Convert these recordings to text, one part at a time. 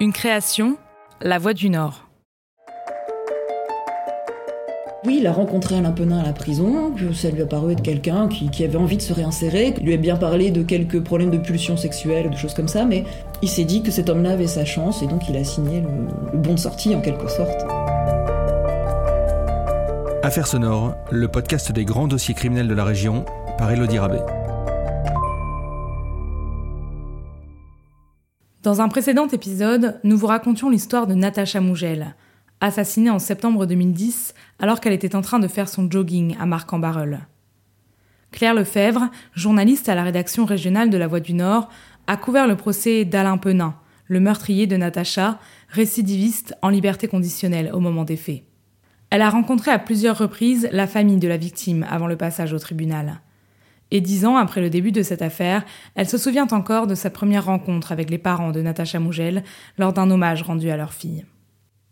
Une création, La Voix du Nord. Oui, il a rencontré Alain Penin à la prison, que ça lui a paru être quelqu'un qui, avait envie de se réinsérer, qui lui a bien parlé de quelques problèmes de pulsion sexuelle, de choses comme ça, mais il s'est dit que cet homme-là avait sa chance et donc il a signé le, le bon de sortie en quelque sorte. Affaires sonores, le podcast des grands dossiers criminels de la région, par Elodie Rabé. Dans un précédent épisode, nous vous racontions l'histoire de Natacha Mougel, assassinée en septembre 2010 alors qu'elle était en train de faire son jogging à Marc-en-Barœul. Claire Lefebvre, journaliste à la rédaction régionale de La Voix du Nord, a couvert le procès d'Alain Penin, le meurtrier de Natacha, récidiviste en liberté conditionnelle au moment des faits. Elle a rencontré à plusieurs reprises la famille de la victime avant le passage au tribunal. Et dix ans après le début de cette affaire, elle se souvient encore de sa première rencontre avec les parents de Natacha Mougel lors d'un hommage rendu à leur fille.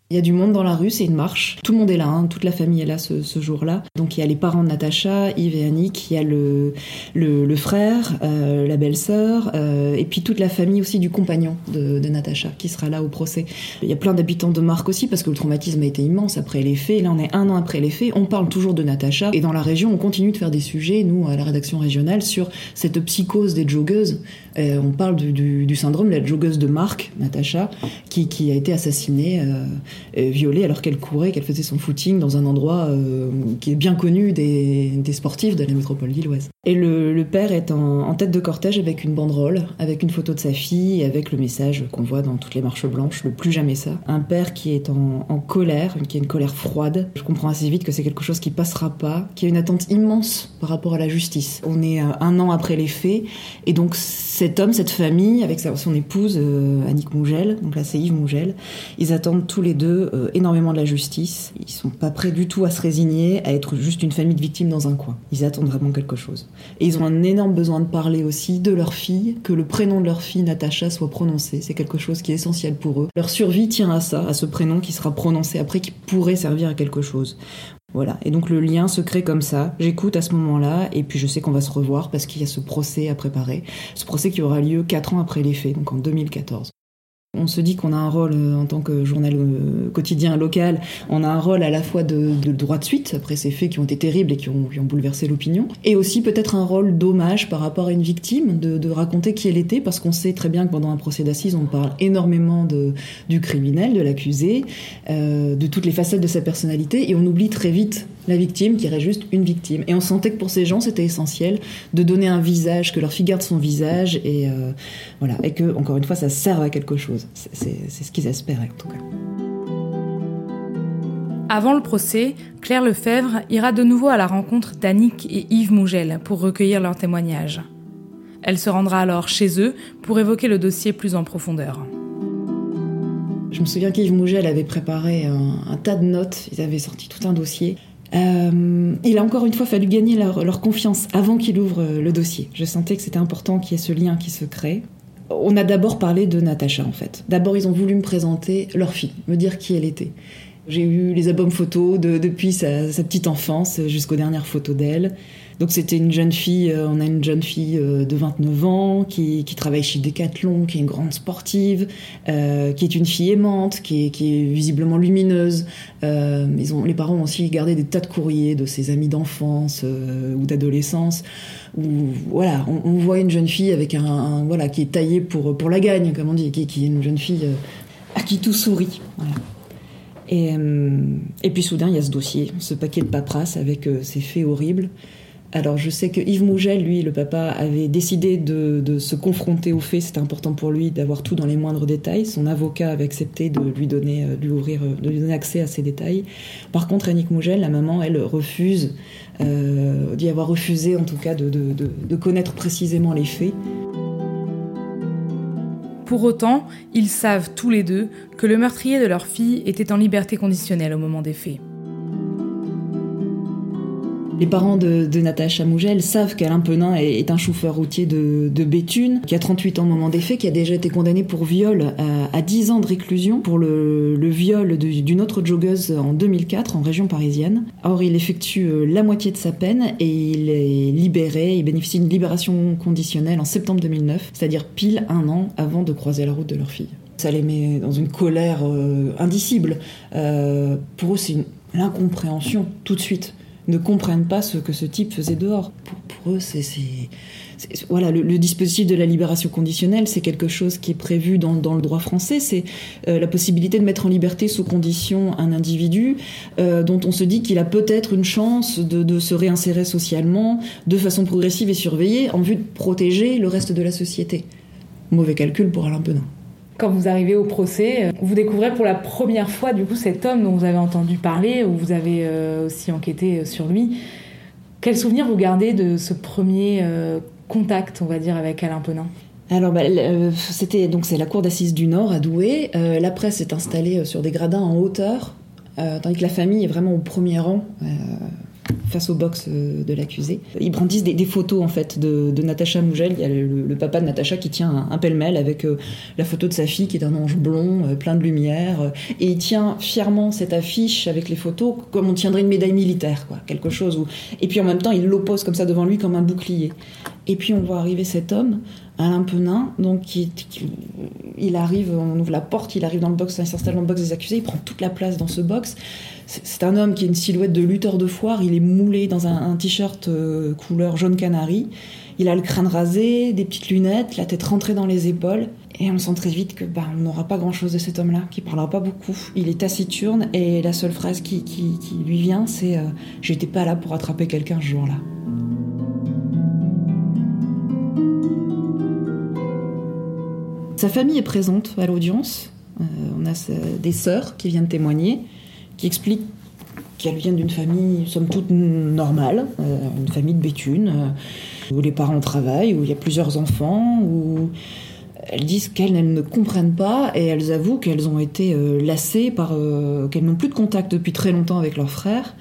Il y a du monde dans la rue, c'est une marche. Tout le monde est là, hein. toute la famille est là ce, jour-là. Donc il y a les parents de Natacha, Yves et Annick, il y a le, le, frère, euh, la belle-sœur, euh, et puis toute la famille aussi du compagnon de, de, Natacha qui sera là au procès. Il y a plein d'habitants de Marc aussi parce que le traumatisme a été immense après les faits. Là on est un an après les faits, on parle toujours de Natacha. Et dans la région, on continue de faire des sujets, nous, à la rédaction régionale, sur cette psychose des joggeuses. Euh, on parle du, du, syndrome de la joggeuse de Marc, Natacha, qui, qui a été assassinée euh, violée alors qu'elle courait, qu'elle faisait son footing dans un endroit euh, qui est bien connu des, des, sportifs de la métropole lilloise. Et le, le père est en, tête de cortège avec une banderole, avec une photo de sa fille avec le message qu'on voit dans toutes les marches blanches, le plus jamais ça. Un père qui est en, colère, qui a une colère froide. Je comprends assez vite que c'est quelque chose qui passera pas, qui a une attente immense par rapport à la justice. On est euh, un an après les faits et donc cet homme, cette famille, avec son épouse Annick Mougel, donc là c'est Yves Mougel, ils attendent tous les deux euh, énormément de la justice. Ils sont pas prêts du tout à se résigner à être juste une famille de victimes dans un coin. Ils attendent vraiment quelque chose. Et ils ont un énorme besoin de parler aussi de leur fille, que le prénom de leur fille, Natacha, soit prononcé. C'est quelque chose qui est essentiel pour eux. Leur survie tient à ça, à ce prénom qui sera prononcé après, qui pourrait servir à quelque chose. Voilà. Et donc le lien se crée comme ça. J'écoute à ce moment-là, et puis je sais qu'on va se revoir parce qu'il y a ce procès à préparer. Ce procès qui aura lieu quatre ans après les faits, donc en 2014. On se dit qu'on a un rôle euh, en tant que journal euh, quotidien local, on a un rôle à la fois de, droit de suite, après ces faits qui ont été terribles et qui ont, bouleversé l'opinion, et aussi peut-être un rôle d'hommage par rapport à une victime, de, raconter qui elle était, parce qu'on sait très bien que pendant un procès d'assises, on parle énormément du criminel, de l'accusé, euh, de toutes les facettes de sa personnalité, et on oublie très vite la victime qui reste juste une victime. Et on sentait que pour ces gens, c'était essentiel de donner un visage, que leur fille garde son visage, et voilà, et que, encore une fois, ça serve à quelque chose. C'est ce qu'ils espéraient en tout cas. Avant le procès, Claire Lefebvre ira de nouveau à la rencontre d'Annick et Yves Mougel pour recueillir leurs témoignages. Elle se rendra alors chez eux pour évoquer le dossier plus en profondeur. Je me souviens qu'Yves Mougel avait préparé un, tas de notes, ils avaient sorti tout un dossier. Euh, il a encore une fois fallu gagner leur, leur confiance avant qu'il ouvre le dossier. Je sentais que c'était important qu'il y ait ce lien qui se crée on a d'abord parlé de Natacha en fait. D'abord ils ont voulu me présenter leur fille, me dire qui elle était. J'ai eu les albums photos depuis sa, petite enfance jusqu'aux dernières photos d'elle. Donc c'était une jeune fille, euh, on a une jeune fille euh, de 29 ans qui, travaille chez Decathlon, qui est une grande sportive, euh, qui est une fille aimante, qui est, visiblement lumineuse. les parents ont aussi gardé des tas de courriers de ses amis d'enfance ou d'adolescence. Où, voilà, on, voit une jeune fille avec un, voilà qui est taillée pour pour la gagne, comme on dit, qui, qui est une jeune fille à qui tout sourit. Et, et, puis soudain, il y a ce dossier, ce paquet de paperasse avec ces faits horribles. Alors je sais que Yves Mougel, lui, le papa, avait décidé de, se confronter aux faits. C'était important pour lui d'avoir tout dans les moindres détails. Son avocat avait accepté de lui donner, euh, lui ouvrir, euh, de lui donner accès à ces détails. Par contre, Annick Mougel, la maman, elle refuse, euh, d'y avoir refusé en tout cas de connaître précisément les faits. Pour autant, ils savent tous les deux que le meurtrier de leur fille était en liberté conditionnelle au moment des faits. Les parents de, Natacha Mougel savent qu'Alain Penin est, un chauffeur routier de, Béthune, qui a 38 ans au moment des faits, qui a déjà été condamné pour viol à, 10 ans de réclusion pour le, viol d'une autre joggeuse en 2004 en région parisienne. Or, il effectue euh, la moitié de sa peine et il est libéré, il bénéficie d'une libération conditionnelle en septembre 2009, c'est-à-dire pile un an avant de croiser la route de leur fille. Ça les met dans une colère indicible. pour eux, c'est l'incompréhension tout de suite. Ne comprennent pas ce que ce type faisait dehors. Pour, eux, c'est voilà, le, dispositif de la libération conditionnelle, c'est quelque chose qui est prévu dans, le droit français. C'est euh, la possibilité de mettre en liberté sous condition un individu euh, dont on se dit qu'il a peut-être une chance de, se réinsérer socialement de façon progressive et surveillée en vue de protéger le reste de la société. Mauvais calcul pour Alain Penin. Quand vous arrivez au procès, euh, vous découvrez pour la première fois du coup cet homme dont vous avez entendu parler, ou vous avez aussi enquêté sur lui. Quel souvenir vous gardez de ce premier contact, on va dire, avec Alain Penin alors, bah, euh, c'était donc c'est la cour d'assises du Nord à Douai. Euh, la presse est installée euh, sur des gradins en hauteur, tandis que la famille est vraiment au premier rang face au box de l'accusé. Ils brandissent des, photos en fait de, Natacha Mougel. Il y a le, papa de Natacha qui tient un, pêle-mêle avec la photo de sa fille qui est un ange blond, plein de lumière, et il tient fièrement cette affiche avec les photos comme on tiendrait une médaille militaire, quoi, quelque chose. Et puis en même temps, il l'oppose comme ça devant lui comme un bouclier. Et puis on voit arriver cet homme, Alain Penin, donc il arrive, on ouvre la porte, il arrive dans le box, il s'installe dans le box des accusés, il prend toute la place dans ce box. C'est un homme qui a une silhouette de lutteur de foire, il est moulé dans un, t-shirt euh, couleur jaune canari. Il a le crâne rasé, des petites lunettes, la tête rentrée dans les épaules. Et on sent très vite que bah, on n'aura pas grand-chose de cet homme-là, qui parlera pas beaucoup. Il est taciturne et la seule phrase qui, lui vient, c'est euh, J'étais pas là pour attraper quelqu'un ce jour-là ». Sa famille est présente à l'audience. Euh, on a des sœurs qui viennent témoigner, qui expliquent qu'elles viennent d'une famille, somme toute, normale, euh, une famille de Béthune, euh, où les parents travaillent, où il y a plusieurs enfants, où elles disent qu'elles ne comprennent pas et elles avouent qu'elles ont été lassées par qu'elles n'ont plus de contact depuis très longtemps avec leurs frères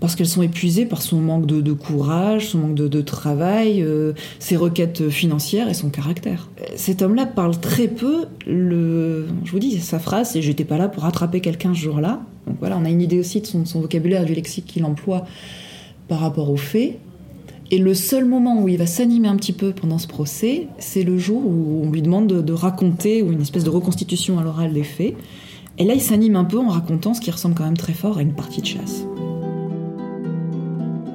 parce qu'elles sont épuisées par son manque de, courage, son manque de, travail, euh, ses requêtes financières et son caractère. Cet homme-là parle très peu. Le, je vous dis, sa phrase, c'est "J'étais pas là pour attraper quelqu'un ce jour-là". Donc voilà, on a une idée aussi de son, vocabulaire, du lexique qu'il emploie par rapport aux faits. Et le seul moment où il va s'animer un petit peu pendant ce procès, c'est le jour où on lui demande de, de raconter, ou une espèce de reconstitution à l'oral des faits. Et là, il s'anime un peu en racontant ce qui ressemble quand même très fort à une partie de chasse.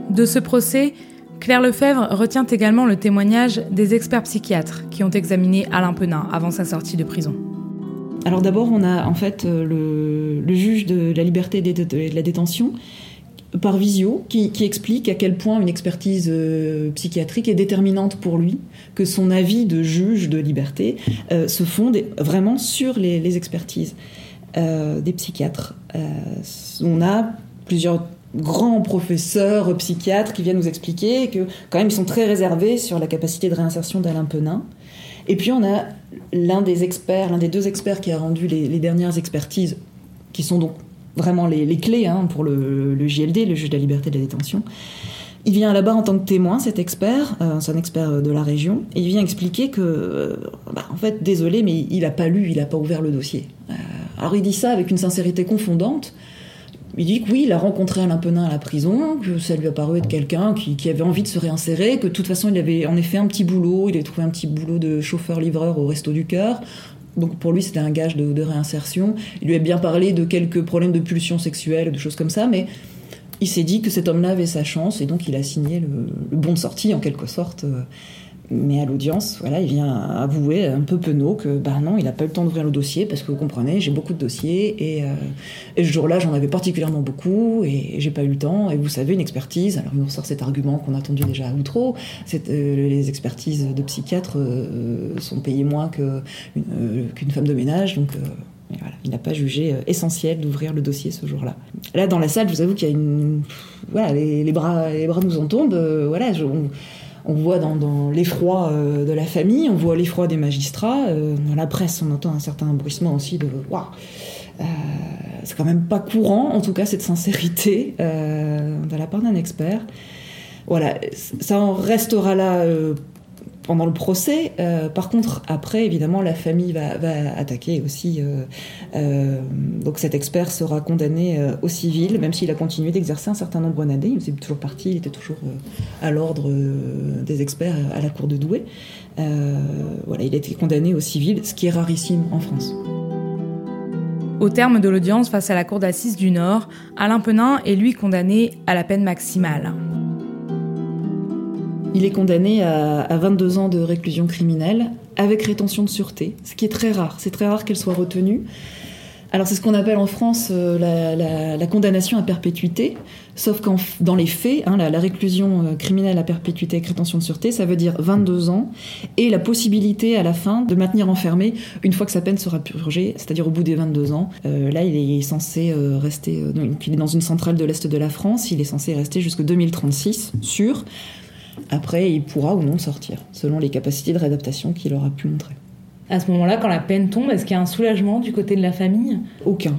De ce procès, Claire Lefebvre retient également le témoignage des experts psychiatres qui ont examiné Alain Penin avant sa sortie de prison. Alors d'abord, on a en fait euh, le, juge de la liberté et de la détention par visio qui, explique à quel point une expertise euh, psychiatrique est déterminante pour lui, que son avis de juge de liberté euh, se fonde vraiment sur les, expertises des psychiatres. on a plusieurs grands professeurs psychiatres qui viennent nous expliquer que quand même ils sont très réservés sur la capacité de réinsertion d'Alain Penin. Et puis on a l'un des experts, l'un des deux experts qui a rendu les, dernières expertises, qui sont donc vraiment les, clés hein, pour le, JLD, le juge de la liberté de la détention. Il vient là-bas en tant que témoin, cet expert, euh, c'est un expert de la région, et il vient expliquer que, euh, bah, en fait, désolé, mais il n'a pas lu, il n'a pas ouvert le dossier. Euh, alors il dit ça avec une sincérité confondante, il dit que oui, il a rencontré Alain Penin à la prison, que ça lui a paru être quelqu'un qui, avait envie de se réinsérer, que de toute façon il avait en effet un petit boulot, il avait trouvé un petit boulot de chauffeur-livreur au Resto du Cœur. Donc pour lui c'était un gage de, réinsertion. Il lui a bien parlé de quelques problèmes de pulsion sexuelle, de choses comme ça, mais il s'est dit que cet homme-là avait sa chance et donc il a signé le, le bon de sortie en quelque sorte. Euh, mais à l'audience, voilà, il vient avouer un peu penaud que bah non, il n'a pas eu le temps d'ouvrir le dossier parce que vous comprenez, j'ai beaucoup de dossiers et, euh, et ce jour-là, j'en avais particulièrement beaucoup et, j'ai pas eu le temps. Et vous savez, une expertise, alors il nous sort cet argument qu'on a entendu déjà à Outreau, euh, les expertises de psychiatres euh, sont payées moins qu'une femme de ménage, donc il n'a pas jugé essentiel d'ouvrir le dossier ce jour-là. Là, dans la salle, je vous avoue qu'il y a une, voilà, les, bras, les bras nous en tombent. voilà, voit dans, l'effroi euh, de la famille, on voit l'effroi des magistrats. Euh, dans la presse, on entend un certain bruissement aussi de waouh. Euh, c'est quand même pas courant, en tout cas, cette sincérité de la part d'un expert. Voilà, ça en restera là pendant le procès. Euh, par contre, après, évidemment, la famille va, attaquer aussi. Euh, euh, donc cet expert sera condamné au civil, même s'il a continué d'exercer un certain nombre d'années. Il faisait toujours partie, il était toujours à l'ordre des experts à la cour de Douai. voilà, il a été condamné au civil, ce qui est rarissime en France. Au terme de l'audience face à la cour d'assises du Nord, Alain Penin est lui condamné à la peine maximale. Il est condamné à, 22 ans de réclusion criminelle avec rétention de sûreté, ce qui est très rare. C'est très rare qu'elle soit retenue. Alors c'est ce qu'on appelle en France euh, la, condamnation à perpétuité, sauf qu'en dans les faits, hein, la, réclusion euh, criminelle à perpétuité avec rétention de sûreté, ça veut dire 22 ans et la possibilité à la fin de maintenir enfermé une fois que sa peine sera purgée, c'est-à-dire au bout des 22 ans. Euh, là, il est censé rester, il est dans une centrale de l'est de la France, il est censé rester jusqu'en 2036, sûr. Après, il pourra ou non sortir, selon les capacités de réadaptation qu'il aura pu montrer. À ce moment-là, quand la peine tombe, est-ce qu'il y a un soulagement du côté de la famille? Aucun.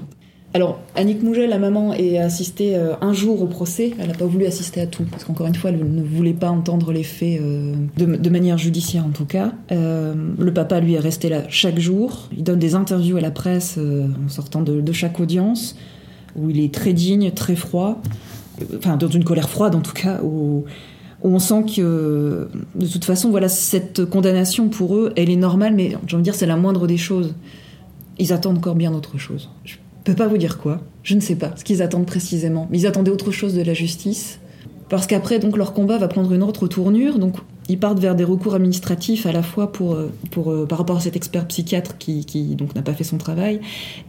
Alors, Annick Mougel, la maman, est assistée euh, un jour au procès. Elle n'a pas voulu assister à tout, parce qu'encore une fois, elle ne voulait pas entendre les faits euh, de, manière judiciaire, en tout cas. Euh, le papa, lui, est resté là chaque jour. Il donne des interviews à la presse en sortant de, de, chaque audience, où il est très digne, très froid. Enfin, dans une colère froide, en tout cas, où on sent que de toute façon, voilà, cette condamnation pour eux, elle est normale, mais j'ai envie de dire, c'est la moindre des choses. Ils attendent encore bien autre chose. Je peux pas vous dire quoi, je ne sais pas ce qu'ils attendent précisément, mais ils attendaient autre chose de la justice. Parce qu'après, donc, leur combat va prendre une autre tournure, donc ils partent vers des recours administratifs à la fois pour, pour, par rapport à cet expert psychiatre qui, qui donc n'a pas fait son travail,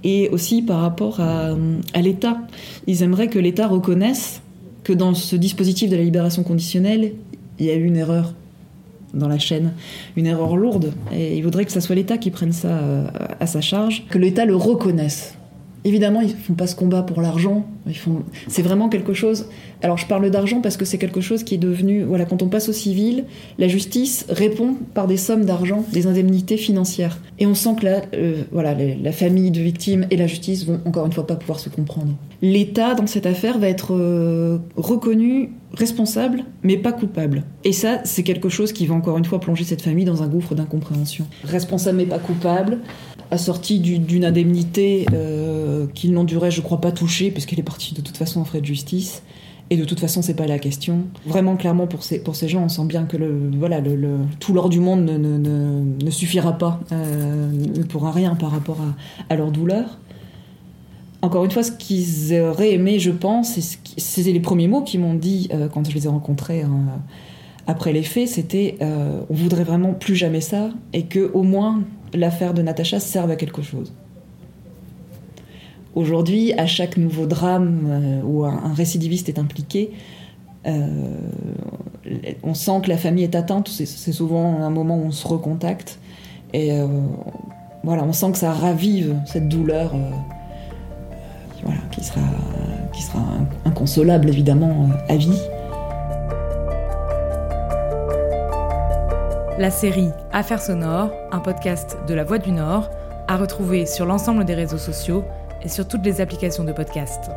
et aussi par rapport à l'État. Ils aimeraient que l'État reconnaisse que dans ce dispositif de la libération conditionnelle, il y a eu une erreur dans la chaîne, une erreur lourde. Et il voudrait que ce soit l'État qui prenne ça euh, à sa charge, que l'État le reconnaisse. Évidemment, ils font pas ce combat pour l'argent. Font. C'est vraiment quelque chose. Alors, je parle d'argent parce que c'est quelque chose qui est devenu. Voilà, quand on passe au civil, la justice répond par des sommes d'argent, des indemnités financières. Et on sent que là, euh, voilà, la famille de victimes et la justice vont encore une fois pas pouvoir se comprendre. L'État dans cette affaire va être euh, reconnu responsable, mais pas coupable. Et ça, c'est quelque chose qui va encore une fois plonger cette famille dans un gouffre d'incompréhension. Responsable mais pas coupable, assorti d'une indemnité euh, qu'ils duré, je crois, pas toucher, puisqu'elle est partie de toute façon en frais de justice. Et de toute façon, c'est pas la question. Vraiment, clairement, pour ces, pour ces gens, on sent bien que le, voilà, le, tout l'or du monde ne, ne, ne, suffira pas, euh, ne pourra rien par rapport à, à leur douleur. Encore une fois, ce qu'ils auraient aimé, je pense, c'est les premiers mots qu'ils m'ont dit euh, quand je les ai rencontrés hein, après les faits, c'était euh, on voudrait vraiment plus jamais ça, et que au moins l'affaire de Natacha serve à quelque chose. Aujourd'hui, à chaque nouveau drame euh, où un, récidiviste est impliqué, on sent que la famille est atteinte. C'est souvent un moment où on se recontacte. Et voilà, on sent que ça ravive cette douleur qui sera, qui sera inconsolable évidemment à vie. La série Affaires sonores, un podcast de La Voix du Nord, à retrouver sur l'ensemble des réseaux sociaux et sur toutes les applications de podcast.